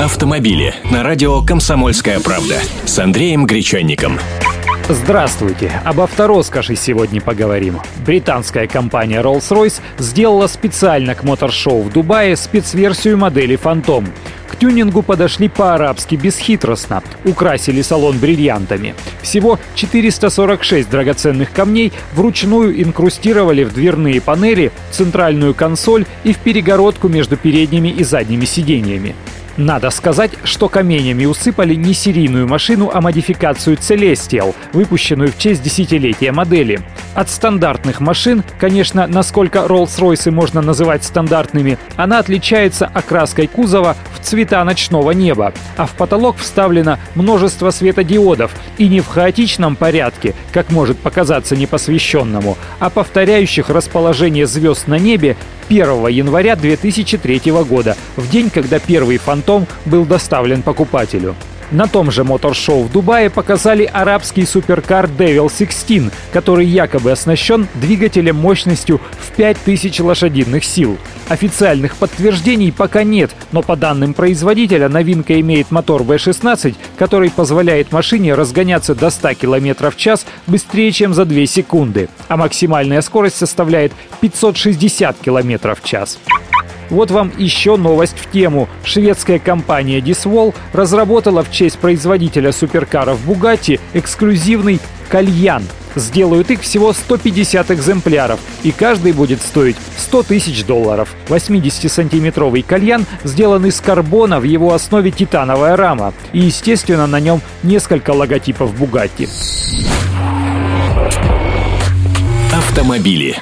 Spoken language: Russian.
Автомобили на радио «Комсомольская правда» с Андреем Гречанником. Здравствуйте! Об автороскоши сегодня поговорим. Британская компания Rolls-Royce сделала специально к моторшоу в Дубае спецверсию модели Phantom. К тюнингу подошли по-арабски бесхитростно, украсили салон бриллиантами. Всего 446 драгоценных камней вручную инкрустировали в дверные панели, центральную консоль и в перегородку между передними и задними сиденьями. Надо сказать, что каменями усыпали не серийную машину, а модификацию Celestial, выпущенную в честь десятилетия модели. От стандартных машин, конечно, насколько Rolls-Royce можно называть стандартными, она отличается окраской кузова в цвета ночного неба, а в потолок вставлено множество светодиодов и не в хаотичном порядке, как может показаться непосвященному, а повторяющих расположение звезд на небе 1 января 2003 года, в день, когда первый «Фантом» был доставлен покупателю. На том же моторшоу в Дубае показали арабский суперкар Devil 16, который якобы оснащен двигателем мощностью в 5000 лошадиных сил. Официальных подтверждений пока нет, но по данным производителя новинка имеет мотор V16, который позволяет машине разгоняться до 100 км в час быстрее, чем за 2 секунды, а максимальная скорость составляет 560 км в час. Вот вам еще новость в тему. Шведская компания Diswall разработала в честь производителя суперкаров Bugatti эксклюзивный кальян. Сделают их всего 150 экземпляров, и каждый будет стоить 100 тысяч долларов. 80-сантиметровый кальян сделан из карбона, в его основе титановая рама. И, естественно, на нем несколько логотипов Bugatti. Автомобили